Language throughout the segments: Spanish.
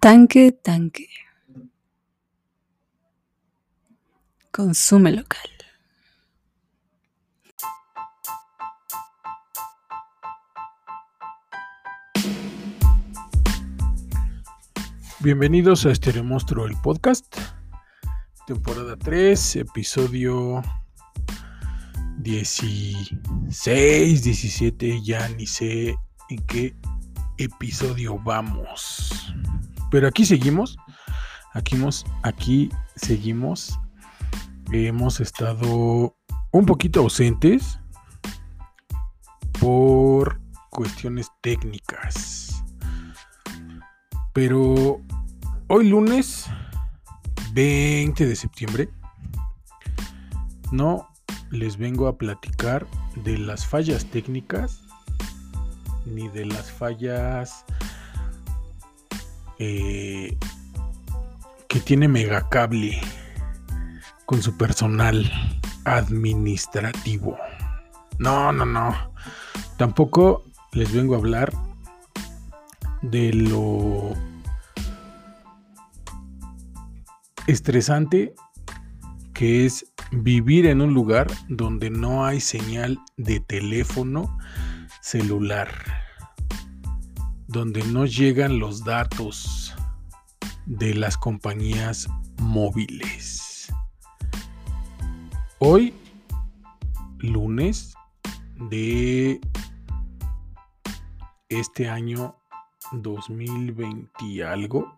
Tanque, tanque. Consume local. Bienvenidos a Estereo Monstruo, el podcast. Temporada 3, episodio 16, 17, ya ni sé en qué episodio vamos. Pero aquí seguimos. Aquí, aquí seguimos. Hemos estado un poquito ausentes por cuestiones técnicas. Pero hoy lunes 20 de septiembre no les vengo a platicar de las fallas técnicas ni de las fallas eh, que tiene Megacable con su personal administrativo. No, no, no. Tampoco les vengo a hablar de lo estresante que es vivir en un lugar donde no hay señal de teléfono celular, donde no llegan los datos de las compañías móviles. Hoy, lunes de este año 2020 y algo,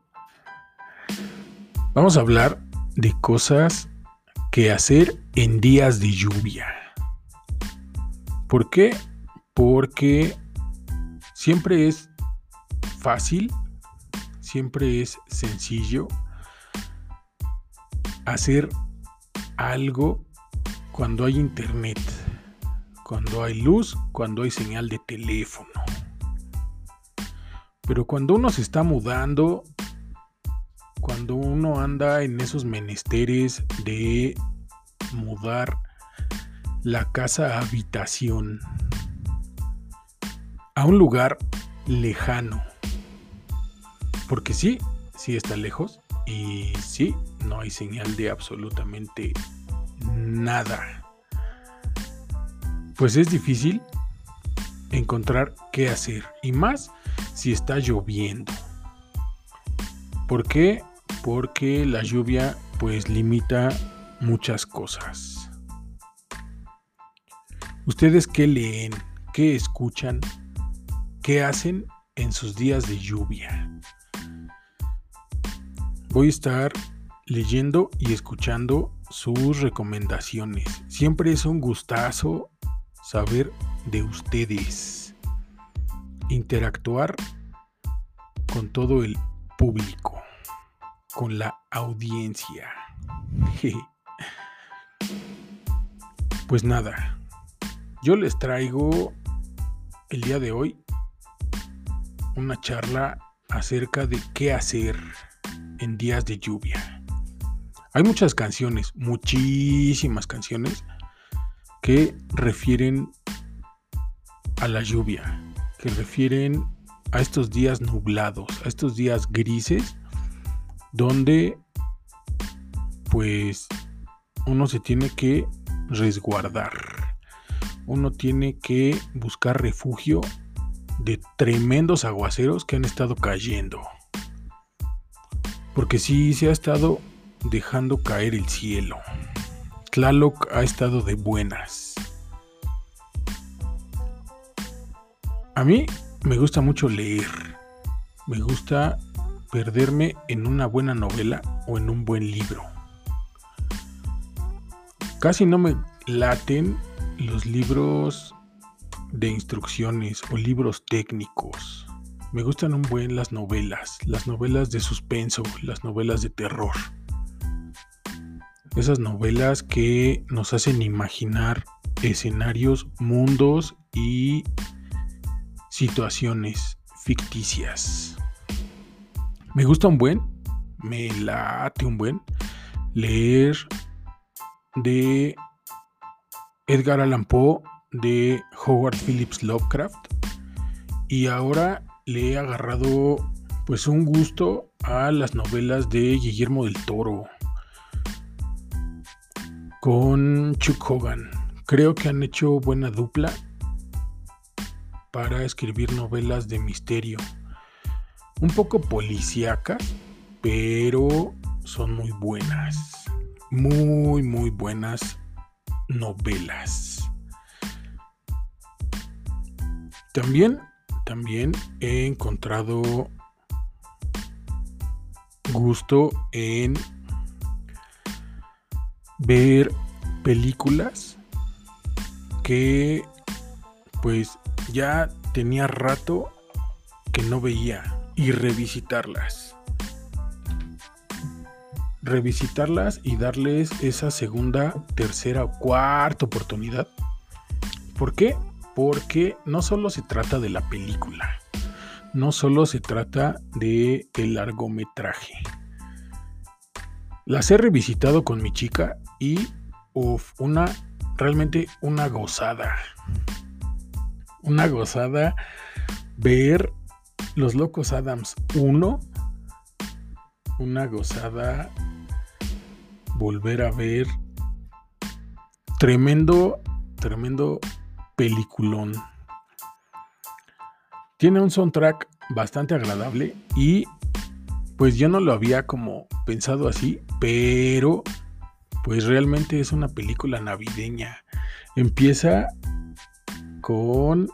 vamos a hablar de cosas que hacer en días de lluvia. ¿Por qué? Porque siempre es fácil, siempre es sencillo hacer algo cuando hay internet, cuando hay luz, cuando hay señal de teléfono. Pero cuando uno se está mudando, cuando uno anda en esos menesteres de mudar la casa a habitación a un lugar lejano. Porque sí, sí está lejos y sí, no hay señal de absolutamente nada. Pues es difícil encontrar qué hacer y más si está lloviendo. ¿Por qué? porque la lluvia pues limita muchas cosas. ¿Ustedes qué leen? ¿Qué escuchan? ¿Qué hacen en sus días de lluvia? Voy a estar leyendo y escuchando sus recomendaciones. Siempre es un gustazo saber de ustedes. Interactuar con todo el público con la audiencia. Pues nada, yo les traigo el día de hoy una charla acerca de qué hacer en días de lluvia. Hay muchas canciones, muchísimas canciones que refieren a la lluvia, que refieren a estos días nublados, a estos días grises donde pues uno se tiene que resguardar. Uno tiene que buscar refugio de tremendos aguaceros que han estado cayendo. Porque sí se ha estado dejando caer el cielo. Tlaloc ha estado de buenas. A mí me gusta mucho leer. Me gusta perderme en una buena novela o en un buen libro. Casi no me laten los libros de instrucciones o libros técnicos. Me gustan un buen las novelas, las novelas de suspenso, las novelas de terror. Esas novelas que nos hacen imaginar escenarios, mundos y situaciones ficticias. Me gusta un buen, me late un buen leer de Edgar Allan Poe, de Howard Phillips Lovecraft. Y ahora le he agarrado pues un gusto a las novelas de Guillermo del Toro con Chuck Hogan. Creo que han hecho buena dupla para escribir novelas de misterio. Un poco policíacas, pero son muy buenas. Muy, muy buenas novelas. También, también he encontrado gusto en ver películas que pues ya tenía rato que no veía y revisitarlas. Revisitarlas y darles esa segunda, tercera o cuarta oportunidad. ¿Por qué? Porque no solo se trata de la película, no solo se trata de largometraje. Las he revisitado con mi chica y uf, una realmente una gozada. Una gozada ver Los Locos Adams 1. Una gozada volver a ver tremendo, tremendo peliculón. Tiene un soundtrack bastante agradable y pues yo no lo había como pensado así, pero pues realmente es una película navideña. Empieza con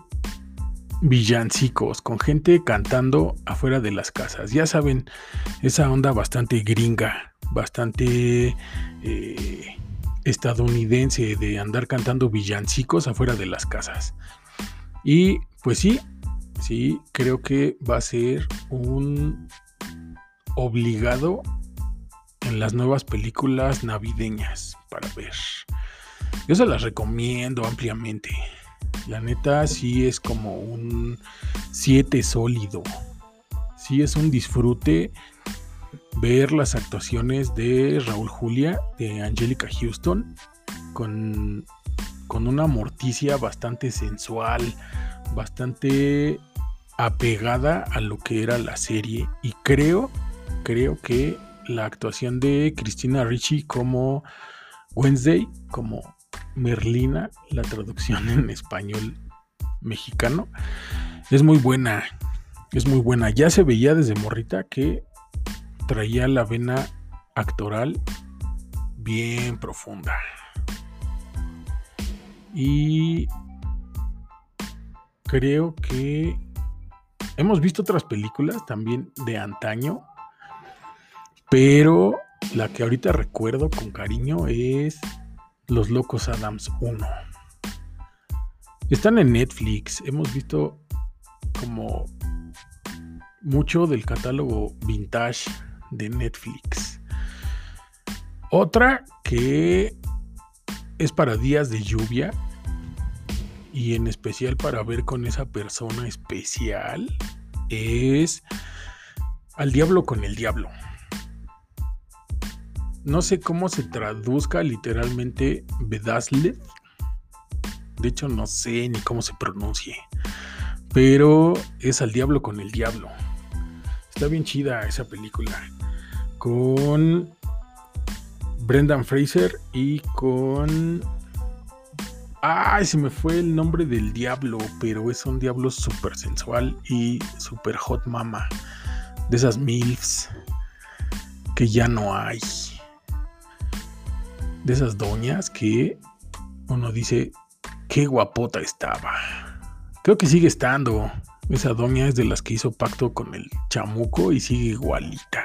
villancicos, con gente cantando afuera de las casas. Ya saben, esa onda bastante gringa, bastante eh, estadounidense de andar cantando villancicos afuera de las casas. Y pues sí, sí, creo que va a ser un obligado en las nuevas películas navideñas para ver. Yo se las recomiendo ampliamente. La neta sí es como un 7 sólido. Sí es un disfrute ver las actuaciones de Raúl Julia, de Angelica Houston, con, con una morticia bastante sensual, bastante apegada a lo que era la serie. Y creo, creo que la actuación de Cristina Ricci como Wednesday, como Merlina, la traducción en español mexicano, es muy buena. Es muy buena. Ya se veía desde morrita que traía la vena actoral bien profunda. Y creo que hemos visto otras películas también de antaño pero la que ahorita recuerdo con cariño es Los Locos Adams 1. Están en Netflix. Hemos visto como mucho del catálogo vintage de Netflix. Otra que es para días de lluvia y en especial para ver con esa persona especial es Al Diablo con el Diablo no sé cómo se traduzca literalmente Bedazzled. De hecho, no sé ni cómo se pronuncie. Pero es al diablo con el diablo. Está bien chida esa película. Con Brendan Fraser y con... Ay, se me fue el nombre del diablo, pero es un diablo súper sensual y súper hot mama. De esas MILFs que ya no hay de esas doñas que uno dice, qué guapota estaba. Creo que sigue estando. Esa doña es de las que hizo pacto con el chamuco y sigue igualita.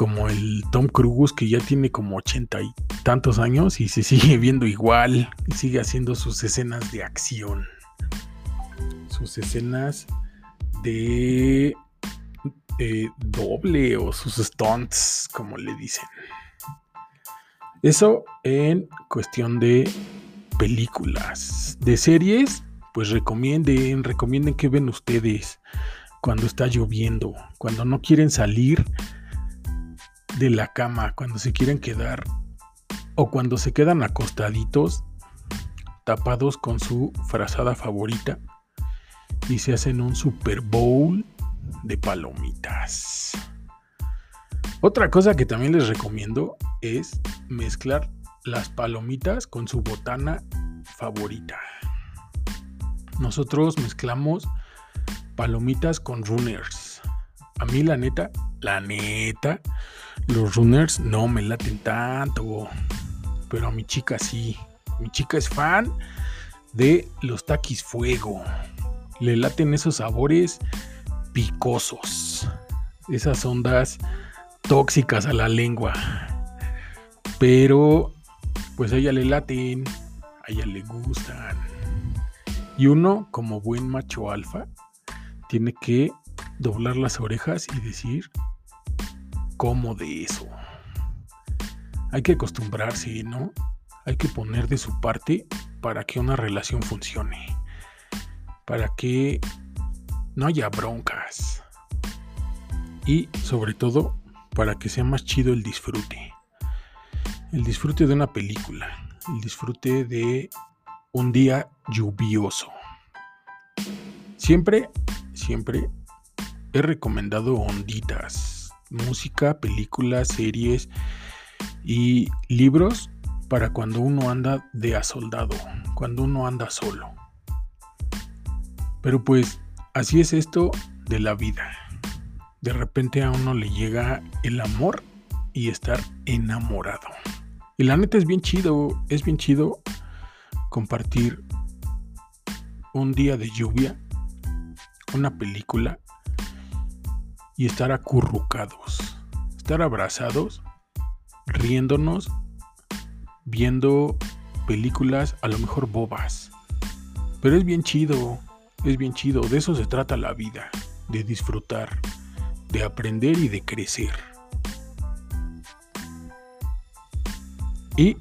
Como el Tom Cruise que ya tiene como ochenta y tantos años y se sigue viendo igual y sigue haciendo sus escenas de acción. Sus escenas de eh, doble o sus stunts, como le dicen. Eso en cuestión de películas. De series, pues recomienden, recomienden que ven ustedes cuando está lloviendo, cuando no quieren salir de la cama, cuando se quieren quedar o cuando se quedan acostaditos, tapados con su frazada favorita y se hacen un Super Bowl de palomitas. Otra cosa que también les recomiendo es mezclar las palomitas con su botana favorita. Nosotros mezclamos palomitas con runners. A mí la neta, la neta, los runners no me laten tanto. Pero a mi chica sí. Mi chica es fan de los taquis fuego. Le laten esos sabores picosos. Esas ondas tóxicas a la lengua. Pero pues a ella le laten, a ella le gustan. Y uno, como buen macho alfa, tiene que doblar las orejas y decir, ¿cómo de eso? Hay que acostumbrarse, ¿no? Hay que poner de su parte para que una relación funcione. Para que no haya broncas. Y sobre todo, para que sea más chido el disfrute. El disfrute de una película. El disfrute de un día lluvioso. Siempre, siempre he recomendado onditas, música, películas, series y libros para cuando uno anda de asoldado, cuando uno anda solo. Pero pues así es esto de la vida. De repente a uno le llega el amor y estar enamorado. Y la neta es bien chido, es bien chido compartir un día de lluvia, una película y estar acurrucados, estar abrazados, riéndonos, viendo películas a lo mejor bobas. Pero es bien chido, es bien chido, de eso se trata la vida, de disfrutar, de aprender y de crecer. Y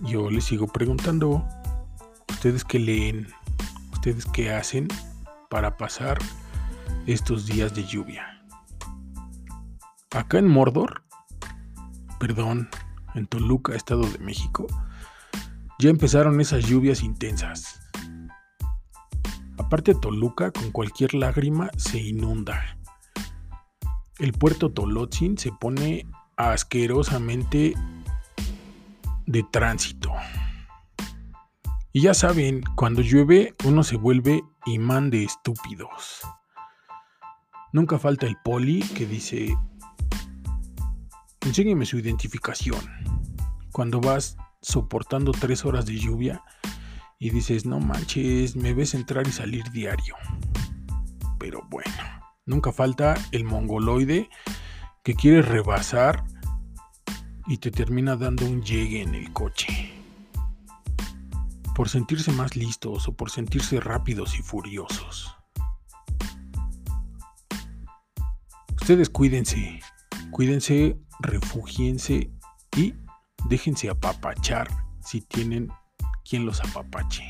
yo les sigo preguntando, ¿ustedes qué leen? ¿Ustedes qué hacen para pasar estos días de lluvia? Acá en Mordor, perdón, en Toluca, Estado de México, ya empezaron esas lluvias intensas. Aparte Toluca, con cualquier lágrima se inunda. El puerto Tolotzin se pone asquerosamente de tránsito. Y ya saben, cuando llueve uno se vuelve imán de estúpidos. Nunca falta el poli que dice, enséñeme su identificación. Cuando vas soportando tres horas de lluvia y dices, no manches, me ves entrar y salir diario. Pero bueno, nunca falta el mongoloide que quiere rebasar y te termina dando un llegue en el coche por sentirse más listos o por sentirse rápidos y furiosos. Ustedes cuídense, cuídense, refugíense y déjense apapachar si tienen quien los apapache.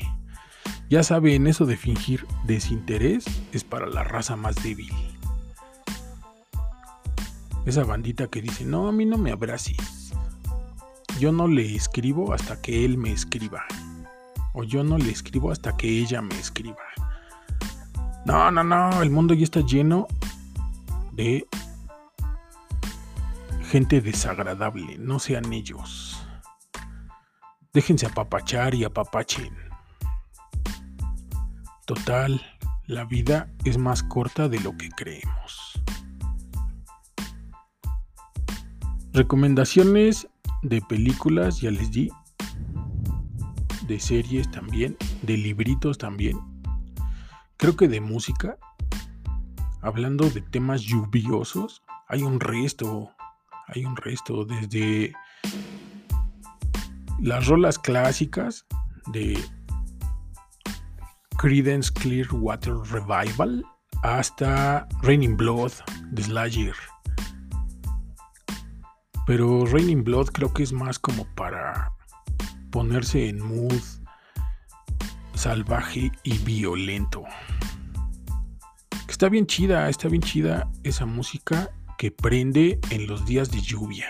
Ya saben, eso de fingir desinterés es para la raza más débil. Esa bandita que dice, no, a mí no me abraces. Yo no le escribo hasta que él me escriba o yo no le escribo hasta que ella me escriba. No, no, no, el mundo ya está lleno de gente desagradable, no sean ellos. Déjense apapachar y apapachen. Total, la vida es más corta de lo que creemos. Recomendaciones de películas, ya les di, de series también, de libritos también. Creo que de música, hablando de temas lluviosos, hay un resto, hay un resto, desde las rolas clásicas de Credence Clearwater Revival hasta Raining Blood de Slayer. Pero Raining Blood creo que es más como para ponerse en mood salvaje y violento. Está bien chida, está bien chida esa música que prende en los días de lluvia.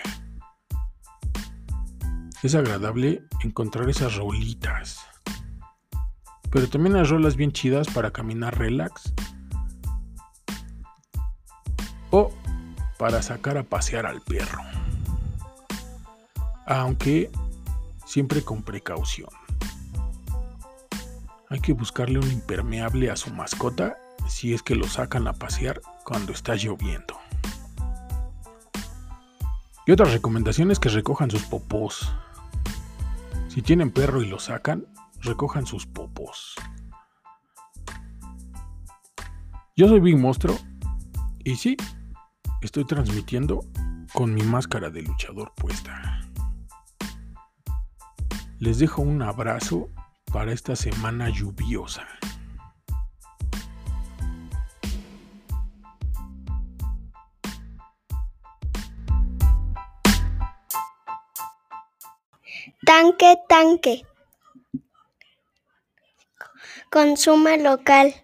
Es agradable encontrar esas rolitas. Pero también hay rolas bien chidas para caminar relax. para sacar a pasear al perro. Aunque siempre con precaución. Hay que buscarle un impermeable a su mascota si es que lo sacan a pasear cuando está lloviendo. Y otra recomendación es que recojan sus popós. Si tienen perro y lo sacan, recojan sus popós. Yo soy Big Monstruo y sí, estoy transmitiendo con mi máscara de luchador puesta. Les dejo un abrazo para esta semana lluviosa. Tanque, tanque. Consume local.